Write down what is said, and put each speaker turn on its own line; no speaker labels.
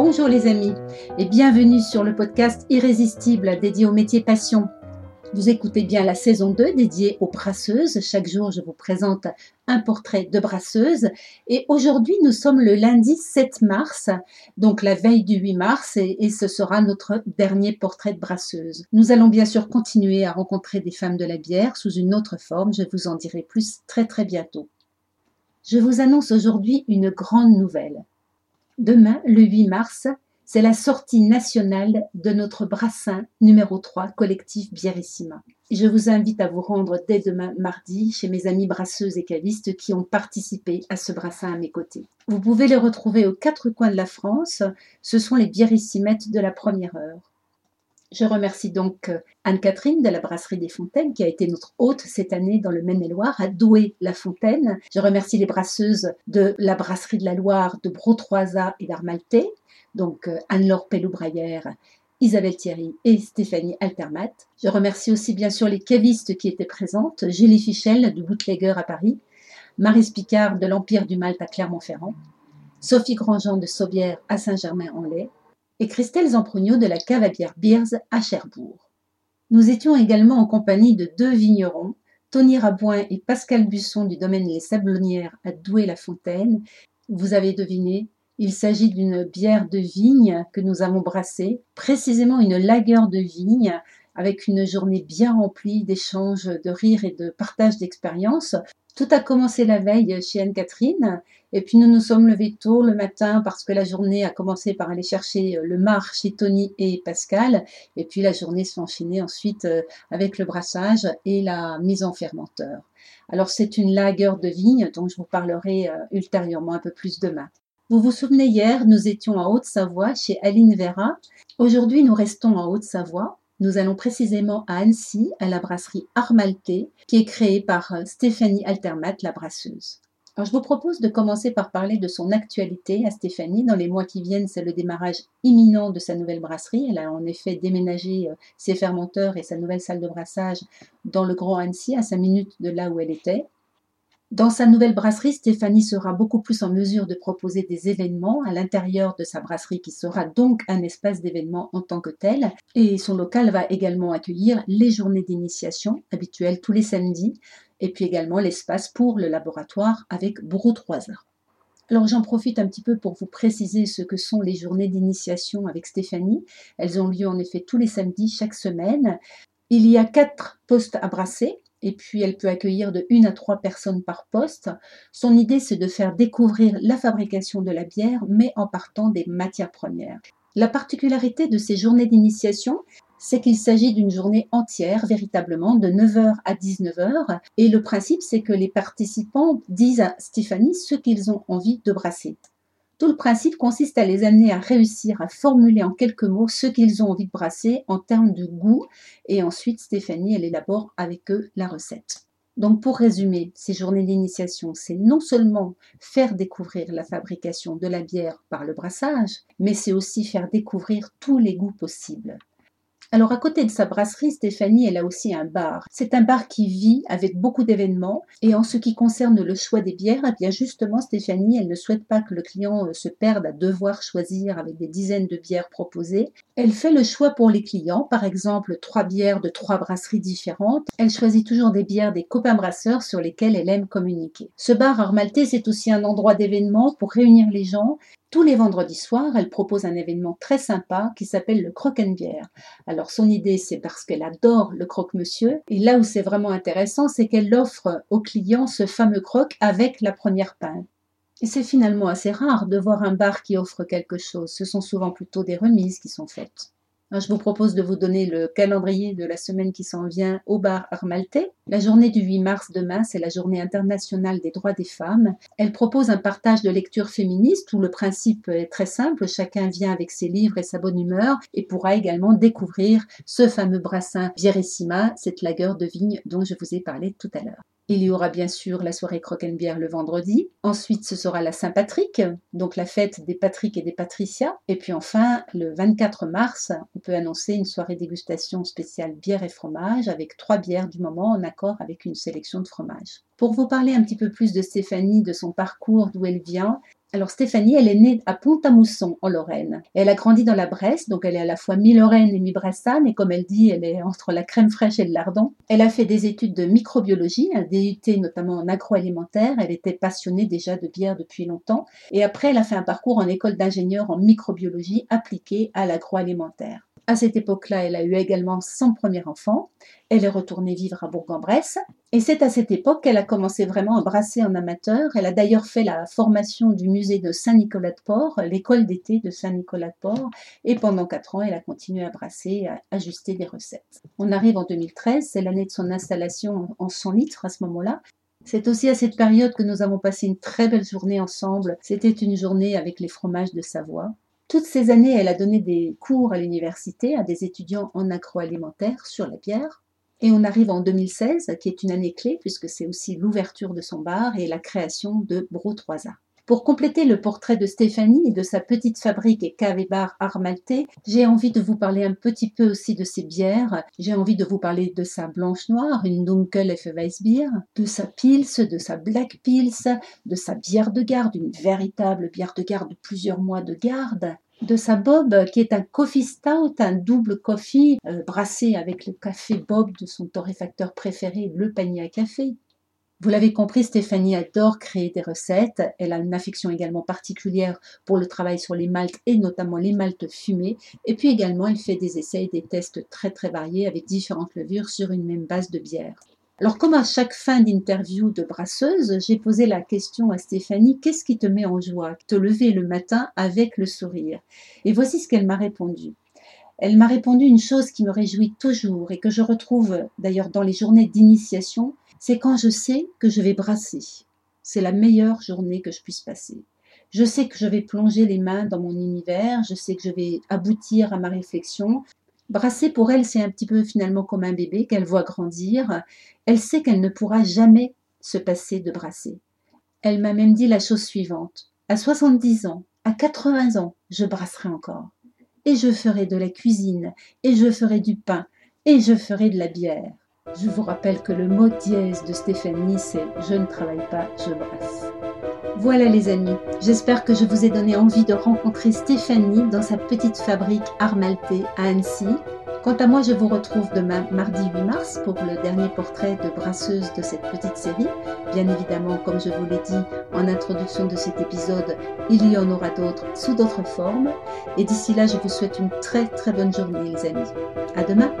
Bonjour les amis et bienvenue sur le podcast Irrésistible dédié au métier passion. Vous écoutez bien la saison 2 dédiée aux brasseuses. Chaque jour, je vous présente un portrait de brasseuse. Et aujourd'hui, nous sommes le lundi 7 mars, donc la veille du 8 mars, et, et, ce sera notre dernier portrait de brasseuse. Nous allons bien sûr continuer à rencontrer des femmes de la bière sous une autre forme. Je vous en dirai plus très très bientôt. Je vous annonce aujourd'hui une grande nouvelle. Demain, le 8 mars, c'est la sortie nationale de notre brassin numéro 3, collectif Bierissima. Je vous invite à vous rendre dès demain mardi chez mes amis brasseuses et cavistes qui ont participé à ce brassin à mes côtés. Vous pouvez les retrouver aux quatre coins de la France. Ce sont les biérissimettes de la première heure. Je remercie donc euh, Anne-Catherine de la Brasserie des Fontaines qui a été notre hôte cette année dans le Maine-et-Loire à Douai-la-Fontaine. Je remercie les brasseuses de la Brasserie de la Loire de Brotroisa et d'Armalté, donc euh, Anne-Laure Pelloubraillère, Isabelle Thierry et Stéphanie Altermat. Je remercie aussi bien sûr les cavistes qui étaient présentes, Julie Fichel de Bootlegger à Paris, Marie Spicard de l'Empire du Malte à Clermont-Ferrand, Sophie Grandjean de Saubière à Saint-Germain-en-Laye, et Christelle Zamprogno de la cave à bière Beers à Cherbourg. Nous étions également en compagnie de deux vignerons, Tony Rabouin et Pascal Busson du domaine Les Sablonnières à Douai-la-Fontaine. Vous avez deviné, il s'agit d'une bière de vigne que nous avons brassée, précisément une lagueur de vigne avec une journée bien remplie d'échanges, de rires et de partage d'expériences. Tout a commencé la veille chez Anne-Catherine, et puis nous nous sommes levés tôt le matin parce que la journée a commencé par aller chercher le mar chez Tony et Pascal, et puis la journée s'est enchaînée ensuite euh, avec le brassage et la mise en fermenteur. Alors c'est une lagueur de vigne dont je vous parlerai euh, ultérieurement un peu plus demain. Vous vous souvenez hier, nous étions en Haute-Savoie chez Aline Vera. Aujourd'hui, nous restons en Haute-Savoie nous allons précisément à Annecy, à la brasserie Armalté, qui est créée par euh, Stéphanie Altermat, la brasseuse. Alors, je vous propose de commencer par parler de son actualité à Stéphanie. Dans les mois qui viennent, c'est le démarrage imminent de sa nouvelle brasserie. Elle a en effet déménagé euh, ses fermenteurs et sa nouvelle salle de brassage dans le Grand Annecy, à 5 minutes de là où elle était. Dans sa nouvelle brasserie, Stéphanie sera beaucoup plus en mesure de proposer des événements à l'intérieur de sa brasserie qui sera donc un espace d'événements en tant que tel. Et son local va également accueillir les journées d'initiation habituelles tous les samedis et puis également l'espace pour le laboratoire avec Bourreau 3 Alors j'en profite un petit peu pour vous préciser ce que sont les journées d'initiation avec Stéphanie. Elles ont lieu en effet tous les samedis chaque semaine. Il y a quatre postes à brasser et puis elle peut accueillir de une à trois personnes par poste. Son idée, c'est de faire découvrir la fabrication de la bière, mais en partant des matières premières. La particularité de ces journées d'initiation, c'est qu'il s'agit d'une journée entière, véritablement, de 9h à 19h. Et le principe, c'est que les participants disent à Stéphanie ce qu'ils ont envie de brasser. Tout le principe consiste à les amener à réussir à formuler en quelques mots ce qu'ils ont envie de brasser en termes de goût et ensuite Stéphanie, elle élabore avec eux la recette. Donc pour résumer, ces journées d'initiation, c'est non seulement faire découvrir la fabrication de la bière par le brassage, mais c'est aussi faire découvrir tous les goûts possibles. Alors à côté de sa brasserie, Stéphanie, elle a aussi un bar. C'est un bar qui vit avec beaucoup d'événements. Et en ce qui concerne le choix des bières, eh bien justement, Stéphanie, elle ne souhaite pas que le client euh, se perde à devoir choisir avec des dizaines de bières proposées. Elle fait le choix pour les clients, par exemple trois bières de trois brasseries différentes. Elle choisit toujours des bières des copains brasseurs sur lesquels elle aime communiquer. Ce bar Armalté, c'est aussi un endroit d'événement pour réunir les gens tous les vendredis soirs, elle propose un événement très sympa qui s'appelle le croque-bière. Alors son idée, c'est parce qu'elle adore le croque-monsieur. Et là où c'est vraiment intéressant, c'est qu'elle offre aux clients ce fameux croque avec la première pinte. Et c'est finalement assez rare de voir un bar qui offre quelque chose. Ce sont souvent plutôt des remises qui sont faites. Je vous propose de vous donner le calendrier de la semaine qui s'en vient au bar Armaltais. La journée du 8 mars demain, c'est la journée internationale des droits des femmes. Elle propose un partage de lecture féministe où le principe est très simple. Chacun vient avec ses livres et sa bonne humeur et pourra également découvrir ce fameux brassin Bierissima, cette lagueur de vigne dont je vous ai parlé tout à l'heure. Il y aura bien sûr la soirée croquenbière le vendredi. Ensuite, ce sera la Saint-Patrick, donc la fête des Patrick et des Patricia. Et puis enfin, le 24 mars, on peut annoncer une soirée dégustation spéciale bière et fromage avec trois bières du moment en accord avec une sélection de fromages. Pour vous parler un petit peu plus de Stéphanie, de son parcours, d'où elle vient, Alors Stéphanie, elle est née à Pont-à-Mousson en Lorraine. Elle a grandi dans la Bresse, donc elle est à la fois mi-lorraine et mi-bressane, et comme elle dit, elle est entre la crème fraîche et le lardon. Elle a fait des études de microbiologie, un DUT notamment en agroalimentaire. Elle était passionnée déjà de bière depuis longtemps. Et après, elle a fait un parcours en école d'ingénieur en microbiologie appliquée à l'agroalimentaire. À cette époque-là, elle a eu également son premier enfant. Elle est retournée vivre à Bourg-en-Bresse. Et c'est à cette époque qu'elle a commencé vraiment à brasser en amateur. Elle a d'ailleurs fait la formation du musée de Saint-Nicolas-de-Port, l'école d'été de Saint-Nicolas-de-Port. Et pendant quatre ans, elle a continué à brasser, à ajuster des recettes. On arrive en 2013, c'est l'année de son installation en 100 litres à ce moment-là. C'est aussi à cette période que nous avons passé une très belle journée ensemble. C'était une journée avec les fromages de Savoie. Toutes ces années, elle a donné des cours à l'université à des étudiants en agroalimentaire sur la bière. Et on arrive en 2016, qui est une année clé, puisque c'est aussi l'ouverture de son bar et la création de Bro 3A. Pour compléter le portrait de Stéphanie et de sa petite fabrique et cave et bar Armalté, j'ai envie de vous parler un petit peu aussi de ses bières. J'ai envie de vous parler de sa blanche noire, une Dunkel Weissbier, de sa Pils, de sa Black Pils, de sa bière de garde, une véritable bière de garde de plusieurs mois de garde, de sa Bob, qui est un coffee stout, un double coffee euh, brassé avec le café Bob de son torréfacteur préféré, le panier à café. Vous l'avez compris, Stéphanie adore créer des recettes. Elle a une affection également particulière pour le travail sur les maltes et notamment les maltes fumées. Et puis également, elle fait des essais des tests très très variés avec différentes levures sur une même base de bière. Alors comme à chaque fin d'interview de brasseuse, j'ai posé la question à Stéphanie, qu'est-ce qui te met en joie? Te lever le matin avec le sourire. Et voici ce qu'elle m'a répondu. Elle m'a répondu une chose qui me réjouit toujours et que je retrouve d'ailleurs dans les journées d'initiation, c'est quand je sais que je vais brasser. C'est la meilleure journée que je puisse passer. Je sais que je vais plonger les mains dans mon univers, je sais que je vais aboutir à ma réflexion. Brasser pour elle, c'est un petit peu finalement comme un bébé qu'elle voit grandir. Elle sait qu'elle ne pourra jamais se passer de brasser. Elle m'a même dit la chose suivante. À 70 ans, à 80 ans, je brasserai encore. Et je ferai de la cuisine, et je ferai du pain, et je ferai de la bière. Je vous rappelle que le mot dièse de Stéphanie, c'est Je ne travaille pas, je brasse. Voilà les amis, j'espère que je vous ai donné envie de rencontrer Stéphanie dans sa petite fabrique Armalté à Annecy. Quant à moi, je vous retrouve demain mardi 8 mars pour le dernier portrait de brasseuse de cette petite série. Bien évidemment, comme je vous l'ai dit en introduction de cet épisode, il y en aura d'autres sous d'autres formes. Et d'ici là, je vous souhaite une très très bonne journée les amis. À demain